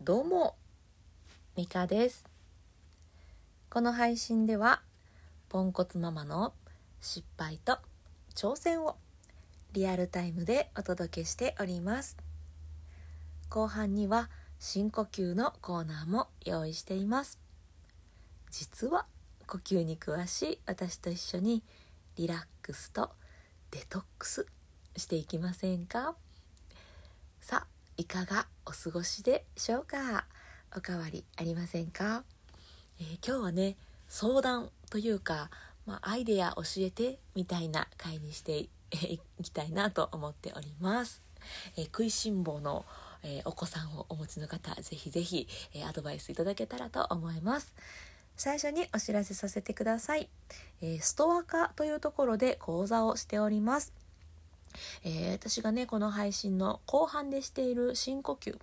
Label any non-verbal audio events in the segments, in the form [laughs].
どうもミカです。この配信ではポンコツママの失敗と挑戦をリアルタイムでお届けしております。後半には深呼吸のコーナーも用意しています。実は呼吸に詳しい私と一緒にリラックスとデトックスしていきませんか？さあいかがお過ごしでしょうか？おかわりありませんか、えー、今日はね相談というか、まあ、アイデア教えてみたいな回にしていきたいなと思っております、えー、食いしん坊のえー、お子さんをお持ちの方ぜひぜひ、えー、アドバイスいただけたらと思います。最初にお知らせさせてください、えー、ストア化というところで講座をしております。えー、私がねこの配信の後半でしている深呼吸。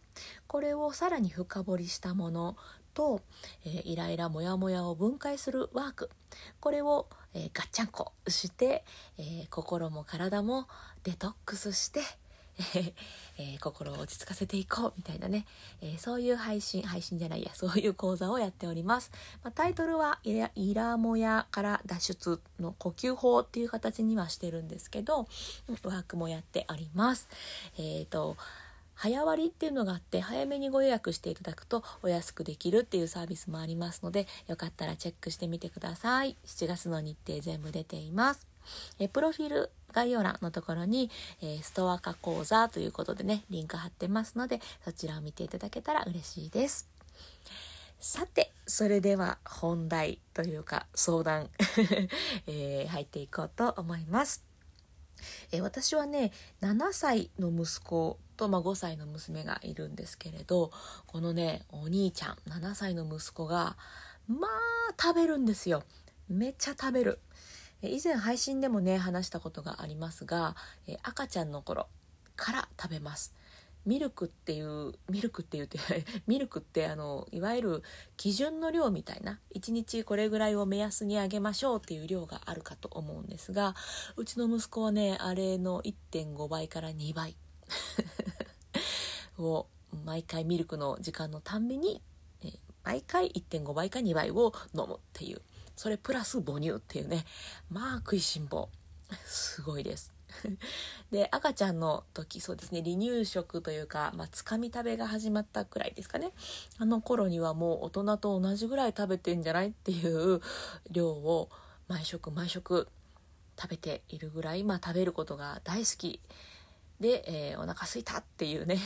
これをさらに深掘りしたものと、えー、イライラモヤモヤを分解するワーク。これを、えー、ガッチャンコして、え心も体もデトックスして [laughs] えー、心を落ち着かせていこうみたいなね、えー、そういう配信配信じゃないや。[laughs] そういう講座をやっております、まあ、タイトルはイラ「イラモヤから脱出の呼吸法」っていう形にはしてるんですけどワークもやっております。えっ、ー、と早割っていうのがあって早めにご予約していただくとお安くできるっていうサービスもありますのでよかったらチェックしてみてください。7月の日程全部出ています。えプロフィール概要欄のところに、え、ストア化講座ということでね、リンク貼ってますので、そちらを見ていただけたら嬉しいです。さて、それでは本題というか相談、[laughs] えー、入っていこうと思います。えー、私はね7歳の息子と、まあ、5歳の娘がいるんですけれどこのねお兄ちゃん7歳の息子がまあ食べるんですよめっちゃ食べる以前配信でもね話したことがありますが赤ちゃんの頃から食べます。ミルクっていうミルクって言って [laughs] ミルクってあのいわゆる基準の量みたいな1日これぐらいを目安にあげましょうっていう量があるかと思うんですがうちの息子はねあれの1.5倍から2倍 [laughs] を毎回ミルクの時間のたんびに毎回1.5倍か2倍を飲むっていうそれプラス母乳っていうねまあ食いしん坊。[laughs] すごいです。[laughs] で赤ちゃんの時そうですね離乳食というか、まあ、つかみ食べが始まったくらいですかね。あの頃にはもう大人と同じぐらい食べてんじゃないっていう量を毎食毎食食べているぐらい、まあ、食べることが大好き。で、えー、お腹すいたっていうね。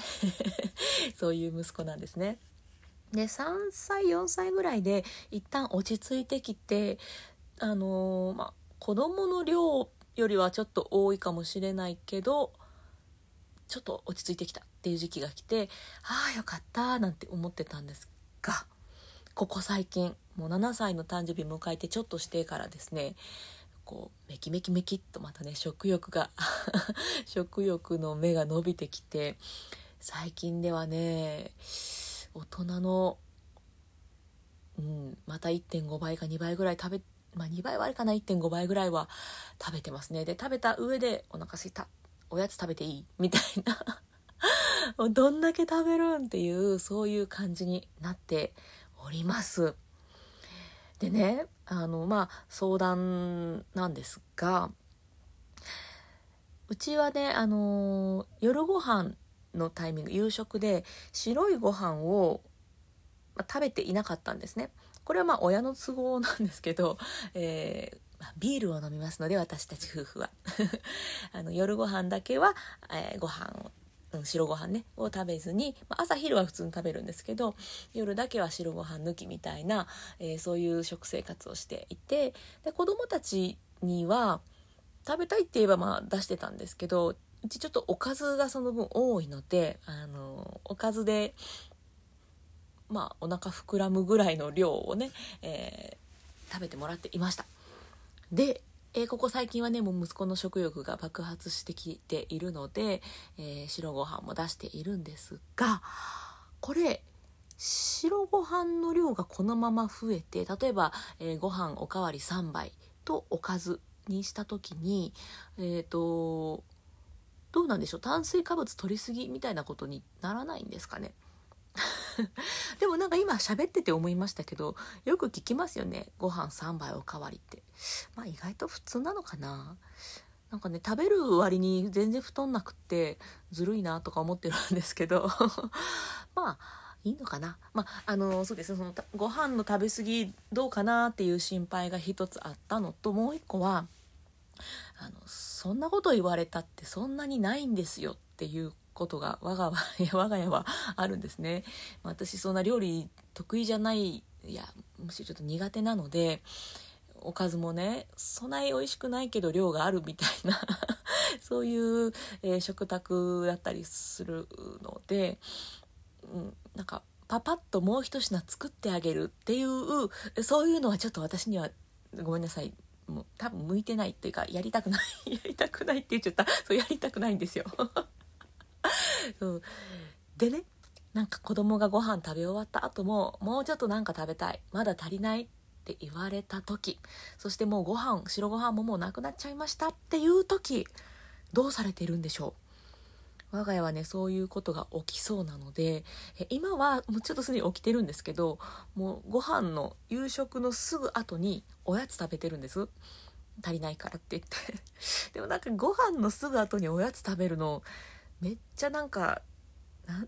[laughs] そういう息子なんですね。で3歳4歳ぐらいで一旦落ち着いてきてあのー、まあ子供の量よりはちょっと多いかもしれないけどちょっと落ち着いてきたっていう時期が来てああよかったなんて思ってたんですがここ最近もう7歳の誕生日迎えてちょっとしてからですねこうメキメキメキっとまたね食欲が [laughs] 食欲の目が伸びてきて最近ではね大人の、うん、また1.5倍か2倍ぐらい食べまあ2倍はあるかな1.5倍ぐらいは食べてますね。で食べた上でお腹すいた。おやつ食べていい。みたいな。[laughs] どんだけ食べるんっていうそういう感じになっております。でねあのまあ相談なんですがうちはねあの夜ご飯のタイミング夕食で白いご飯を、食べていなかったんですね。これはまあ親の都合なんですけど、[laughs] えー、ビールを飲みますので私たち夫婦は。[laughs] あの夜ご飯だけは、えー、ご飯をうん、白ご飯ねを食べずに、まあ、朝昼は普通に食べるんですけど夜だけは白ご飯抜きみたいな、えー、そういう食生活をしていてで子供たちには食べたいって言えばまあ出してたんですけどうちちょっとおかずがその分多いのであのおかずでまあお腹膨らむぐらいの量をね、えー、食べてもらっていました。で、えー、ここ最近はねもう息子の食欲が爆発してきているので、えー、白ご飯も出しているんですがこれ白ご飯の量がこのまま増えて例えば、えー、ご飯おかわり3杯とおかずにした時にえっ、ー、とどうなんでしょう？炭水化物取りすぎみたいなことにならないんですかね？[laughs] でもなんか今喋ってて思いましたけどよく聞きますよね？ご飯3杯おかわりって。まあ意外と普通なのかな？なんかね食べる割に全然太んなくってずるいなとか思ってるんですけど。[laughs] まあいいのかな？まああのそうですそのご飯の食べ過ぎどうかなっていう心配が一つあったのともう一個はあのそんなこと言われたってそんなにないんですよっていうことが我が [laughs] 我が家はあるんですね。私そんな料理得意じゃないいやむしろちょっと苦手なのでおかずもねそない美味しくないけど量があるみたいな [laughs] そういう、えー、食卓だったりするのでうん、なんかパパッともう一品作ってあげるっていうそういうのはちょっと私にはごめんなさいもう多分向いてないっていうかやりたくない [laughs] やりたくないって言っちゃった。そうやりたくないんですよ。[laughs] そう。でねなんか子供がご飯食べ終わった後ももうちょっとなんか食べたいまだ足りないって言われた時そしてもうご飯白ご飯ももうなくなっちゃいましたっていう時どうされてるんでしょう？我が家はねそういうことが起きそうなので今はもうちょっとすでに起きてるんですけどもうご飯の夕食のすぐ後におやつ食べてるんです。足りないからって言って。[laughs] でもなんかご飯のすぐ後におやつ食べるのめっちゃなんか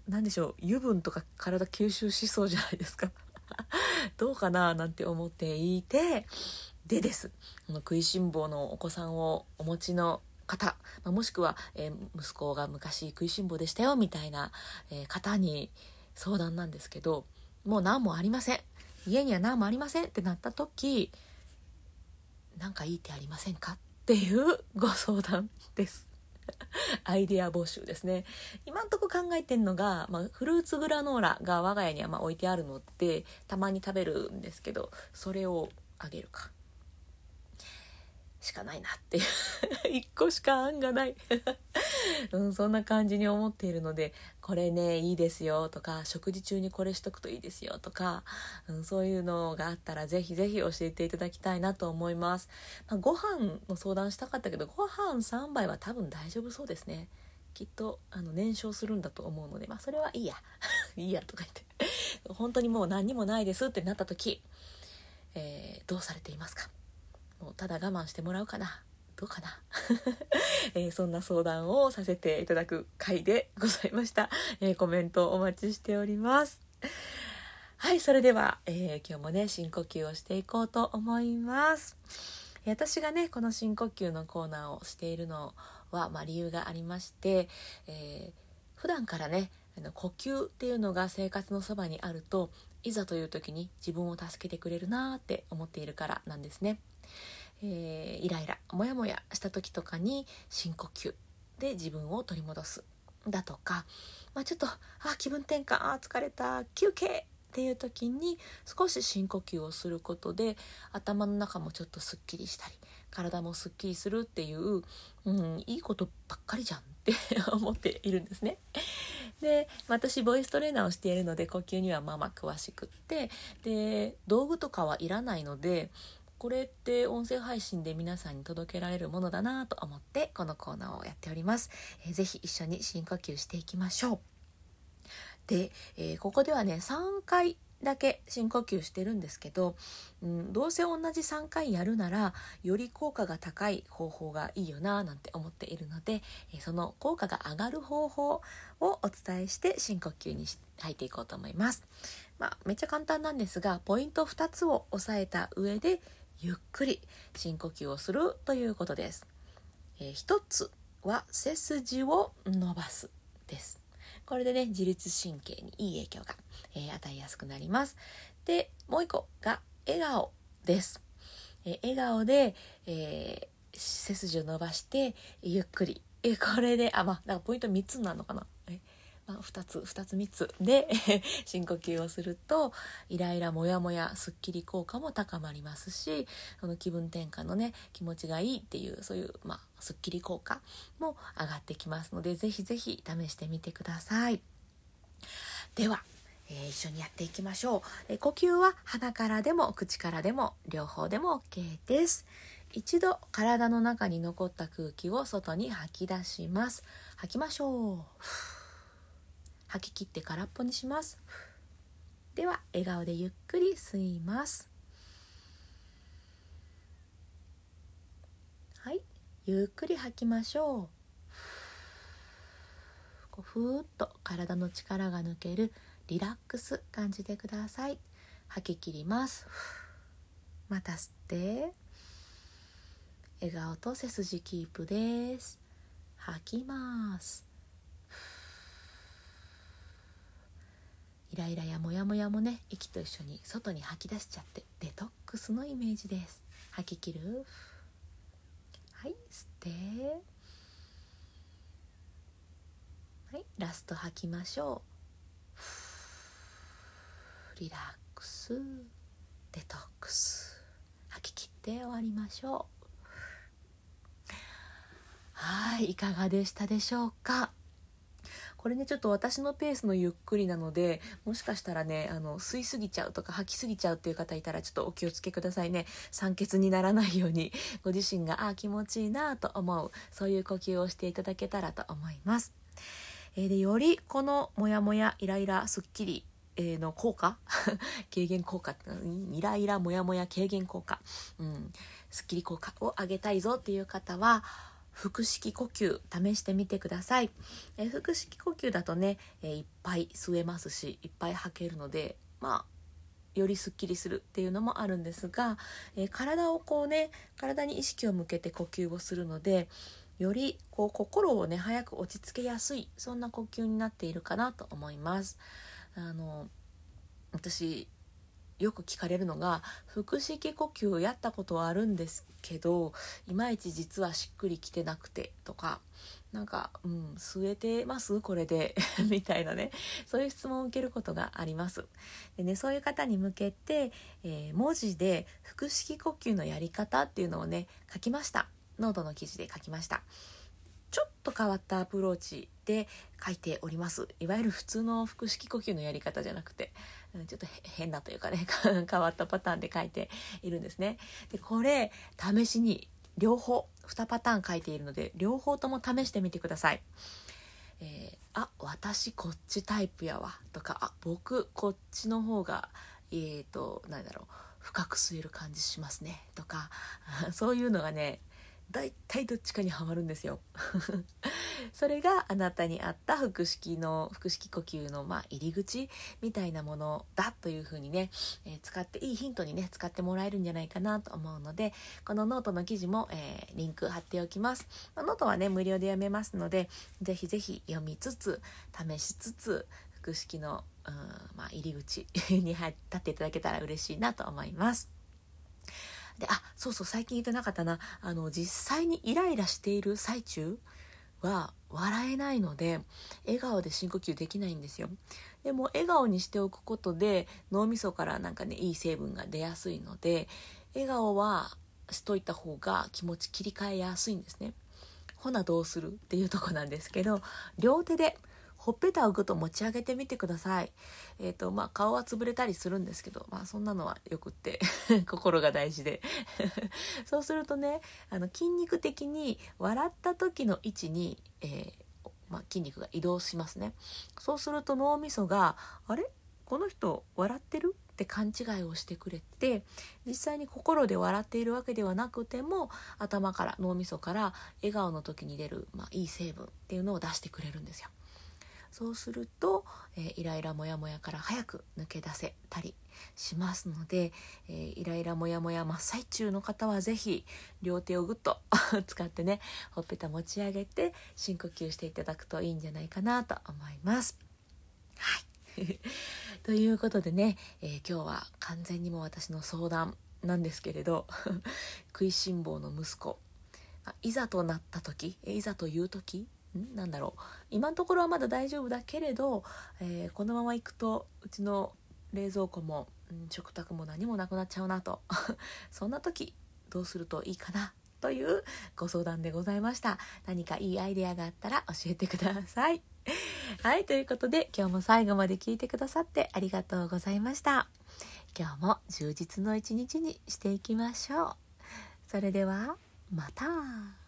なんでしょう油分とか体吸収しそうじゃないですか。[laughs] どうかななんて思っていてでです。この食いしん坊のお子さんをお持ちの方、まあ、もしくは、えー、息子が昔食いしん坊でしたよみたいな、えー、方に相談なんですけどもう何もありません。家には何もありませんってなった時何かいい手ありませんかっていうご相談です。[laughs] アイデア募集ですね。今んとこ考えてんのが、まあ、フルーツグラノーラが我が家にはま置いてあるのでたまに食べるんですけどそれをあげるか。しかないなっていう。[laughs] 1個しか案がない。[laughs] うん、そんな感じに思っているのでこれねいいですよとか食事中にこれしとくといいですよとか、うん、そういうのがあったらぜひぜひ教えていただきたいなと思います、まあ、ご飯の相談したかったけどご飯3杯は多分大丈夫そうですね。きっとあの燃焼するんだと思うのでまあそれはいいや。[laughs] いいやとか言って。本当にもう何にもないですってなった時、えー、どうされていますか？もうただ我慢してもらうかな。どうかな、[laughs] えー、そんな相談をさせていただく回でございました、えー、コメントお待ちしております。はいそれでは、えー、今日もね深呼吸をしていこうと思います。私がねこの深呼吸のコーナーをしているのは、まあ、理由がありまして、えー、普段からねあの呼吸っていうのが生活のそばにあるといざという時に自分を助けてくれるなって思っているからなんですね。えー、イライラモヤモヤした時とかに深呼吸で自分を取り戻すだとか、まあ、ちょっとあ気分転換あ疲れた休憩っていう時に少し深呼吸をすることで頭の中もちょっとすっきりしたり体もすっきりするっていう、うん、いいことばっかりじゃんって [laughs] 思っているんですね。で私ボイストレーナーをしているので呼吸にはまあまあ詳しくってで道具とかはいらないのでこれって音声配信で皆さんに届けられるものだなと思ってこのコーナーをやっております。えー、ぜひ一緒に深呼吸していきましょう。で、えー、ここではね3回だけ深呼吸してるんですけど、うん、どうせ同じ3回やるならより効果が高い方法がいいよななんて思っているので、えその効果が上がる方法をお伝えして深呼吸に入っていこうと思います。まあ、めっちゃ簡単なんですがポイント2つを押さえた上でゆっくり深呼吸をするということです。えー、一つは背筋を伸ばすです。これでね自律神経にいい影響が、えー、与えやすくなります。でもう一個が笑顔です。えー、笑顔で、え背筋を伸ばしてゆっくり。えこれであまあなんかポイント3つなのかな。まあ、2つ2つ3つ。で [laughs] 深呼吸をするとイライラモヤモヤすっきり効果も高まりますしその気分転換のね気持ちがいいっていうそういう、まあ、すっきり効果も上がってきますので是非是非試してみてください。ではえー、一緒にやっていきましょう、えー、呼吸は鼻からでも口からでも両方でも OK です。一度体の中に残った空気を外に吐き出します。吐きましょう。吐き切って空っぽにします。では笑顔でゆっくり吸います。はい。ゆっくり吐きましょう。こうふーっと体の力が抜けるリラックス感じてください。吐き切ります。また吸って。笑顔と背筋キープです。吐きます。イライラやモヤモヤもね息と一緒に外に吐き出しちゃってデトックスのイメージです。吐き切る？はい吸って。はいラスト吐きましょう。リラックス。デトックス。吐き切って終わりましょう。はいいかがでしたでしょうか？これねちょっと私のペースのゆっくりなのでもしかしたらねあの吸いすぎちゃうとか吐きすぎちゃうっていう方いたらちょっとお気をつけくださいね。酸欠にならないように [laughs] ご自身があ気持ちいいなと思うそういう呼吸をしていただけたらと思います。えー、でよりこのモヤモヤイライラすっきりえの効果？[laughs] 軽減効果イライラモヤモヤ軽減効果、うん、すっきり効果を上げたいぞっていう方は腹式呼吸試してみてください、え腹式呼吸だとね、えいっぱい吸えますしいっぱい吐けるのでまあよりすっきりするっていうのもあるんですが、え体をこうね体に意識を向けて呼吸をするのでよりこう心をね早く落ち着けやすいそんな呼吸になっているかなと思います。あの私よく聞かれるのが腹式呼吸をやったことはあるんですけどいまいち実はしっくりきてなくてとかなんか、うん、吸えてます？これで [laughs] みたいなね。そういう質問を受けることがあります。でねそういう方に向けて、えー、文字で腹式呼吸のやり方っていうのをね書きました。ノートの記事で書きました。ちょっと変わったアプローチで書いております。いわゆる普通の腹式呼吸のやり方じゃなくてちょっと変なというかね [laughs] 変わったパターンで書いているんですね。でこれ試しに両方2パターン書いているので両方とも試してみてください。えー、あ私こっちタイプやわ。とかあ僕こっちの方がえーと何だろう深く吸える感じしますね。とか [laughs] そういうのがね大体どっちかにはまるんですよ [laughs] それがあなたに合った腹式の腹式呼吸のま入り口みたいなものだというふうにね、えー、使っていいヒントにね使ってもらえるんじゃないかなと思うのでこのノートの記事も、えー、リンク貼っておきます、ま、ノートはね無料で読めますのでぜひぜひ読みつつ試しつつ腹式のうん、まあ、入り口に立っていただけたら嬉しいなと思います。であそうそう最近言ってなかったな。あの実際にイライラしている最中は笑えないので笑顔で深呼吸できないんですよ。でも笑顔にしておくことで脳みそからなんかねいい成分が出やすいので笑顔はしといた方が気持ち切り替えやすいんですね。ほなどうするっていうとこなんですけど両手でほっぺたをぐっと持ち上げてみてください。えっ、ー、と、まあ、顔は潰れたりするんですけど、まあ、そんなのはよくって [laughs] 心が大事で [laughs] そうするとね、あの、筋肉的に笑った時の位置に、えー、まあ、筋肉が移動しますね。そうすると脳みそが、あれ？この人笑ってる？って勘違いをしてくれて実際に心で笑っているわけではなくても頭から脳みそから笑顔の時に出る、まあ、いい成分っていうのを出してくれるんですよ。そうすると、えー、イライラモヤモヤから早く抜け出せたりしますので、えー、イライラモヤモヤ真っ最中の方は是非両手をぐっと [laughs] 使ってねほっぺた持ち上げて深呼吸していただくといいんじゃないかなと思います。はい [laughs] ということでね、えー、今日は完全にも私の相談なんですけれど [laughs] 食いしん坊の息子いざとなった時いざという時なんだろう。今のところはまだ大丈夫だけれど、えー、このままいくとうちの冷蔵庫も、うん、食卓も何もなくなっちゃうなと。[laughs] そんな時どうするといいかなというご相談でございました。何かいいアイデアがあったら教えてください。[laughs] はいということで今日も最後まで聞いてくださってありがとうございました。今日も充実の一日にしていきましょう。それではまた。